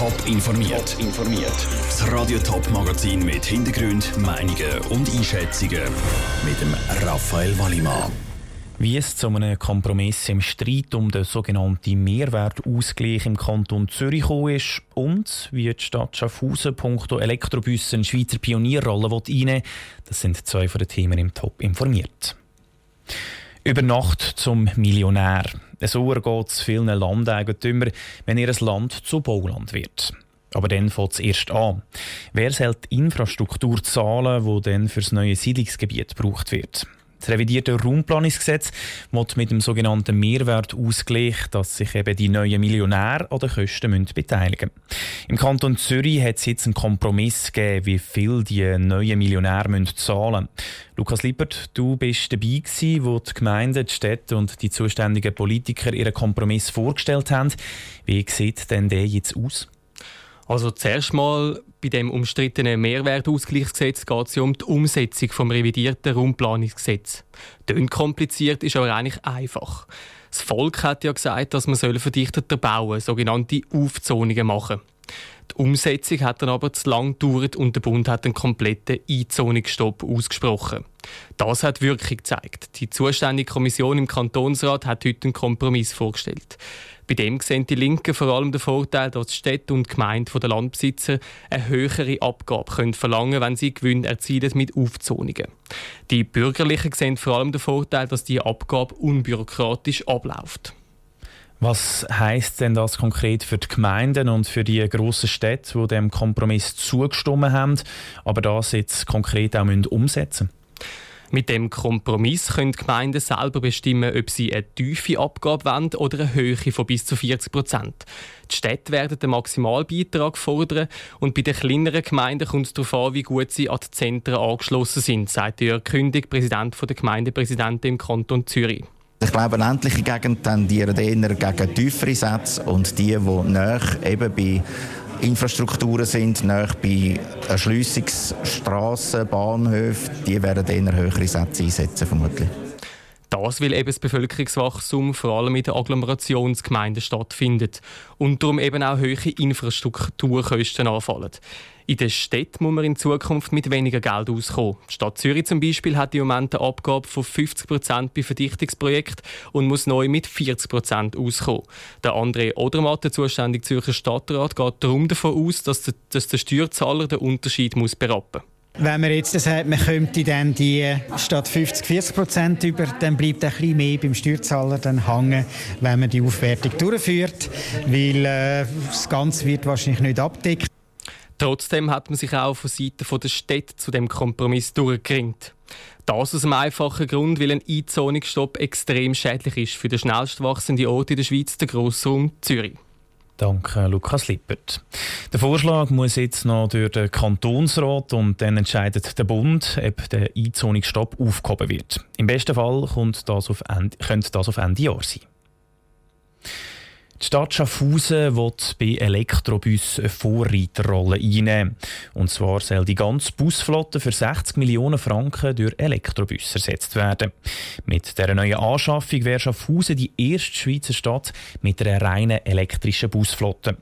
Top informiert. informiert. Das Radio Top Magazin mit Hintergrund, Meinungen und Einschätzungen mit dem Raphael Wallimann. Wie es zu einem Kompromiss im Streit um den sogenannten Mehrwertausgleich im Kanton Zürich gekommen ist und wie die Stadt Schaffhausen punkto Elektrobussen eine Schweizer Pionierrolle einnehmen das sind zwei von den Themen im Top informiert. Über Nacht zum Millionär. So geht es vielen Landeigentümern, wenn ihr Land zu Bauland wird. Aber dann fängt es erst an. Wer soll die Infrastruktur zahlen, die dann für das neue Siedlungsgebiet gebraucht wird? Das revidierte Raumplanungsgesetz wird mit dem sogenannten Mehrwertausgleich, dass sich eben die neuen Millionäre an den Kosten müssen beteiligen Im Kanton Zürich hat es jetzt einen Kompromiss gegeben, wie viel die neuen Millionäre müssen zahlen Lukas Lippert, du bist dabei gewesen, wo die Gemeinden, die Städte und die zuständigen Politiker ihren Kompromiss vorgestellt haben. Wie sieht denn der jetzt aus? Also zuerst mal bei dem umstrittenen Mehrwertausgleichsgesetz geht es ja um die Umsetzung vom revidierten Raumplanungsgesetz. Tönt kompliziert, ist aber eigentlich einfach. Das Volk hat ja gesagt, dass man verdichteter bauen, sogenannte Aufzonungen machen. Die Umsetzung hat dann aber zu lang gedauert und der Bund hat einen kompletten Einzonungsstopp ausgesprochen. Das hat Wirkung gezeigt. Die zuständige Kommission im Kantonsrat hat heute einen Kompromiss vorgestellt. Bei dem sehen die Linken vor allem den Vorteil, dass Städte und Gemeinden der Landbesitzer eine höhere Abgabe können verlangen wenn sie Gewinn erzielen mit Aufzonungen. Die Bürgerlichen sehen vor allem den Vorteil, dass die Abgabe unbürokratisch abläuft. Was heißt denn das konkret für die Gemeinden und für die grossen Städte, die dem Kompromiss zugestimmt haben, aber das jetzt konkret auch umsetzen müssen? Mit dem Kompromiss können die Gemeinden selber bestimmen, ob sie eine tiefe Abgabe wollen oder eine Höhe von bis zu 40 Prozent. Die Städte werden den Maximalbeitrag fordern und bei den kleineren Gemeinden kommt es darauf an, wie gut sie an die Zentren angeschlossen sind, sagt Jörg Kündig, Präsident der Gemeindepräsidenten im Kanton Zürich. Ich glaube, ländliche Gegenden tendieren eher gegen tiefere Sätze und die, die näher eben bei Infrastrukturen sind, nahe bei Erschliessungsstrassen, Bahnhöfen, die werden eher höhere Sätze einsetzen, vermutlich. Das, weil eben das Bevölkerungswachstum vor allem in den Agglomerationsgemeinden stattfindet und darum eben auch hohe Infrastrukturkosten anfallen. In den Städten muss man in Zukunft mit weniger Geld auskommen. Die Stadt Zürich zum Beispiel hat im Moment eine Abgabe von 50 Prozent bei Verdichtungsprojekten und muss neu mit 40 Prozent auskommen. Der André Odermatt, der zuständige Zürcher Stadtrat, geht darum davon aus, dass der, dass der Steuerzahler den Unterschied muss berappen muss. Wenn man jetzt sagt, man könnte dann die statt 50, 40 Prozent über, dann bleibt ein bisschen mehr beim Steuerzahler dann hängen, wenn man die Aufwertung durchführt, weil äh, das Ganze wird wahrscheinlich nicht abdecken. Trotzdem hat man sich auch von Seiten der Städte zu dem Kompromiss durchgeringt. Das aus einem einfachen Grund, weil ein Einzonungsstopp extrem schädlich ist für den schnellst wachsenden Ort in der Schweiz, den Grossraum Zürich. Danke, Lukas Lippert. Der Vorschlag muss jetzt noch durch den Kantonsrat und dann entscheidet der Bund, ob der Einzonungsstopp aufgehoben wird. Im besten Fall kommt das auf Ende, könnte das auf Ende Jahr sein. Die Stadt Schaffhausen will bei Elektrobus eine Vorreiterrolle einnehmen. Und zwar soll die ganze Busflotte für 60 Millionen Franken durch Elektrobus ersetzt werden. Mit der neuen Anschaffung wäre Schaffhausen die erste Schweizer Stadt mit einer reinen elektrischen Busflotte.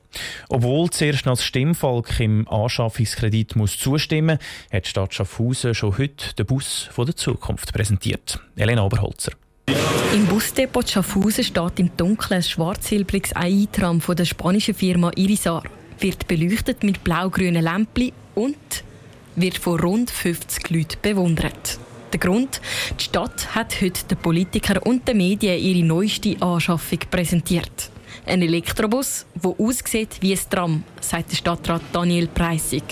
Obwohl zuerst noch das Stimmvolk im Anschaffungskredit muss zustimmen muss, hat die Stadt Schaffhausen schon heute den Bus der Zukunft präsentiert. Elena Oberholzer. Im Busdepot Schaffhausen steht im Dunkeln ein schwarz-silbriges Eintram von der spanischen Firma Irisar. Wird beleuchtet mit blau-grünen Lämpchen und wird von rund 50 Leuten bewundert. Der Grund? Die Stadt hat heute den Politikern und den Medien ihre neueste Anschaffung präsentiert. Ein Elektrobus, der aussieht wie ein Tram, sagt der Stadtrat Daniel Preissig.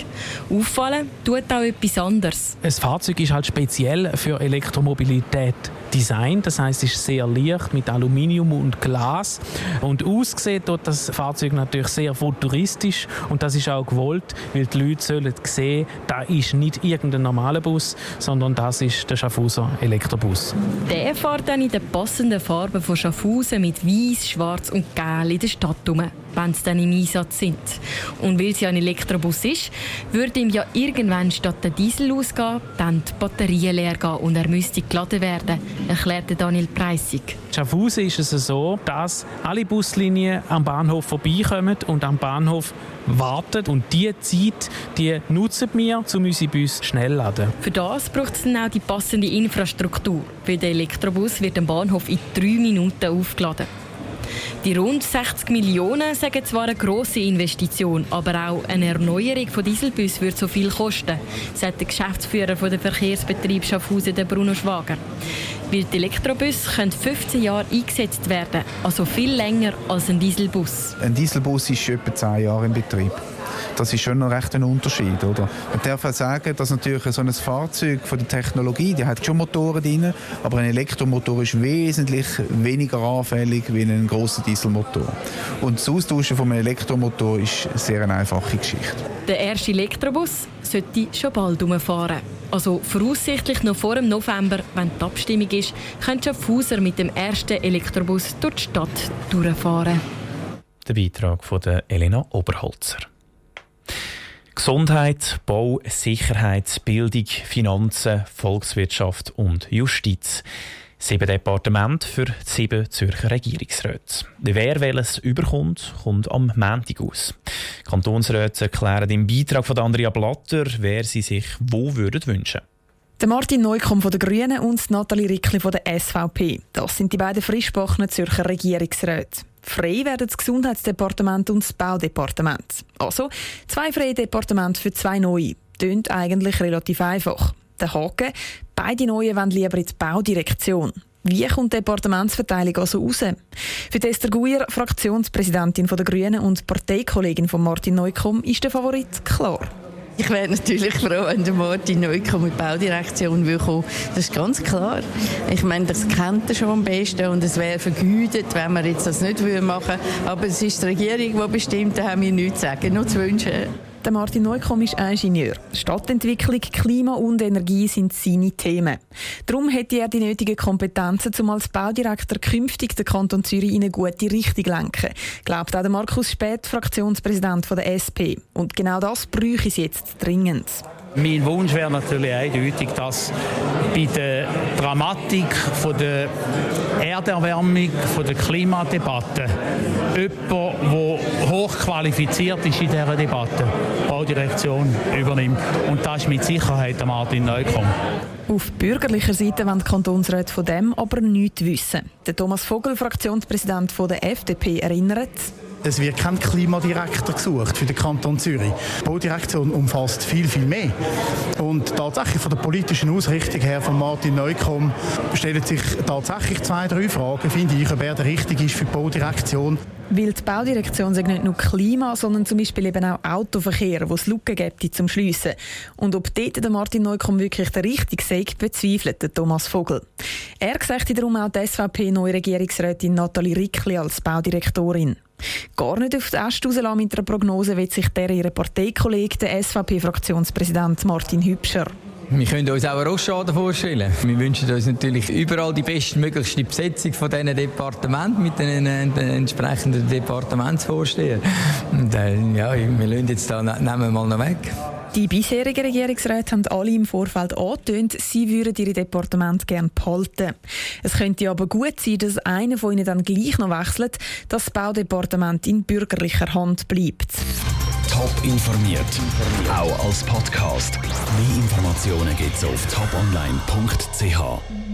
Auffallen tut auch etwas anderes. Ein Fahrzeug ist halt speziell für Elektromobilität Design, das heißt, es ist sehr leicht mit Aluminium und Glas und ausgesehen tut das Fahrzeug natürlich sehr futuristisch und das ist auch gewollt, weil die Leute sollen sehen, da ist nicht irgendein normaler Bus, sondern das ist der Schaffhauser Elektrobus. Der fährt dann in den passenden Farben von Schaffhausen mit Weiß, Schwarz und Gelb in der Stadt herum. Wenn sie dann im Einsatz sind. Und weil es ja ein Elektrobus ist, würde ihm ja irgendwann statt der Diesel ausgehen, dann die Batterien leer gehen und er müsste geladen werden, erklärte Daniel Preissig. Schaffhausen ist es so, dass alle Buslinien am Bahnhof vorbeikommen und am Bahnhof warten. Und diese Zeit die nutzen wir, um unsere Bus schnell zu laden. Für das braucht es dann auch die passende Infrastruktur, weil der Elektrobus wird am Bahnhof in drei Minuten aufgeladen. Die rund 60 Millionen sagen zwar eine grosse Investition, aber auch eine Erneuerung von Dieselbus würde so viel kosten, sagt der Geschäftsführer des Verkehrsbetrieb Schaffhausen, Bruno Schwager. Weil die Elektrobus können 15 Jahre eingesetzt werden, also viel länger als ein Dieselbus. Ein Dieselbus ist etwa 10 Jahre in Betrieb. Das ist schon noch recht ein Unterschied. Oder? Man darf auch sagen, dass natürlich so ein Fahrzeug von der Technologie, die hat schon Motoren drin, aber ein Elektromotor ist wesentlich weniger anfällig wie ein großer Dieselmotor. Und das Austauschen von einem Elektromotor ist eine sehr einfache Geschichte. Der erste Elektrobus sollte schon bald umfahren. Also voraussichtlich noch vor dem November, wenn die Abstimmung ist, können Schaffhauser mit dem ersten Elektrobus durch die Stadt durchfahren. Der Beitrag von Elena Oberholzer. Gesundheit, Bau, Sicherheit, Bildung, Finanzen, Volkswirtschaft und Justiz. Sieben Departemente für sieben Zürcher Regierungsräte. Wer welches überkommt, kommt am Montag aus. Kantonsräte erklären im Beitrag von Andrea Blatter, wer sie sich wo würden wünschen. Der Martin Neukomm von den Grünen und Nathalie Rickli von der SVP. Das sind die beiden frischbackenen Zürcher Regierungsräte. Frei werden das Gesundheitsdepartement und das Baudepartement. Also zwei freie Departemente für zwei neue. Tönt eigentlich relativ einfach. Der Haken, beide neuen wollen lieber in die Baudirektion. Wie kommt die Departementsverteilung also raus? Für Esther Guier, Fraktionspräsidentin der Grünen und Parteikollegin von Martin Neukomm, ist der Favorit klar. Ich wäre natürlich froh, wenn der Martin Neukomm mit Baudirektion will kommen. Das ist ganz klar. Ich meine, das kennt er schon am besten und es wäre vergütet, wenn wir jetzt das nicht machen würden. Aber es ist die Regierung, die bestimmt, da haben wir nichts zu sagen, nur zu wünschen. Der Martin Neukomm ist Ingenieur. Stadtentwicklung, Klima und Energie sind seine Themen. Darum hätte er die nötigen Kompetenzen, um als Baudirektor künftig den Kanton Zürich in eine gute Richtung lenken. Glaubt auch der Markus Späth, Fraktionspräsident der SP. Und genau das bräuchte es jetzt dringend. Mein Wunsch wäre natürlich eindeutig, dass bei der Dramatik von der Erderwärmung, von der Klimadebatte jemand, der hochqualifiziert ist in dieser Debatte, die Baudirektion übernimmt. Und das ist mit Sicherheit Martin Neukomm. Auf bürgerlicher Seite wollen die Kantonsräte von dem aber nichts wissen. Der Thomas Vogel, Fraktionspräsident der FDP, erinnert, es wird kein Klimadirektor gesucht für den Kanton Zürich. Die Baudirektion umfasst viel, viel mehr. Und tatsächlich von der politischen Ausrichtung her von Martin Neukomm stellen sich tatsächlich zwei, drei Fragen, finde ich, ob er der Richtige ist für die Baudirektion. Weil die Baudirektion sagt nicht nur Klima, sondern zum Beispiel eben auch Autoverkehr, wo es Lücken gibt zum Schliessen. Und ob dort der Martin Neukomm wirklich der Richtige sagt, bezweifelt der Thomas Vogel. Er sagt darum auch die SVP-neue Regierungsrätin Nathalie Rickli als Baudirektorin. Gar nicht auf die Äste rauslassen mit einer Prognose wird sich der ihre Parteikollege, der SVP-Fraktionspräsident Martin Hübscher. Wir können uns auch einen Rosschaden vorstellen. Wir wünschen uns natürlich überall die bestmöglichste Besetzung von diesen Departementen mit den, entsprechenden Departementsvorstehern. Und äh, ja, wir lassen jetzt da, nehmen wir mal noch weg. Die bisherigen Regierungsräte haben alle im Vorfeld angetönt, sie würden ihre Departement gerne behalten. Es könnte aber gut sein, dass einer von ihnen dann gleich noch wechselt, dass das Baudepartement in bürgerlicher Hand bleibt. Top informiert, auch als Podcast. Mehr Informationen gibt es auf toponline.ch.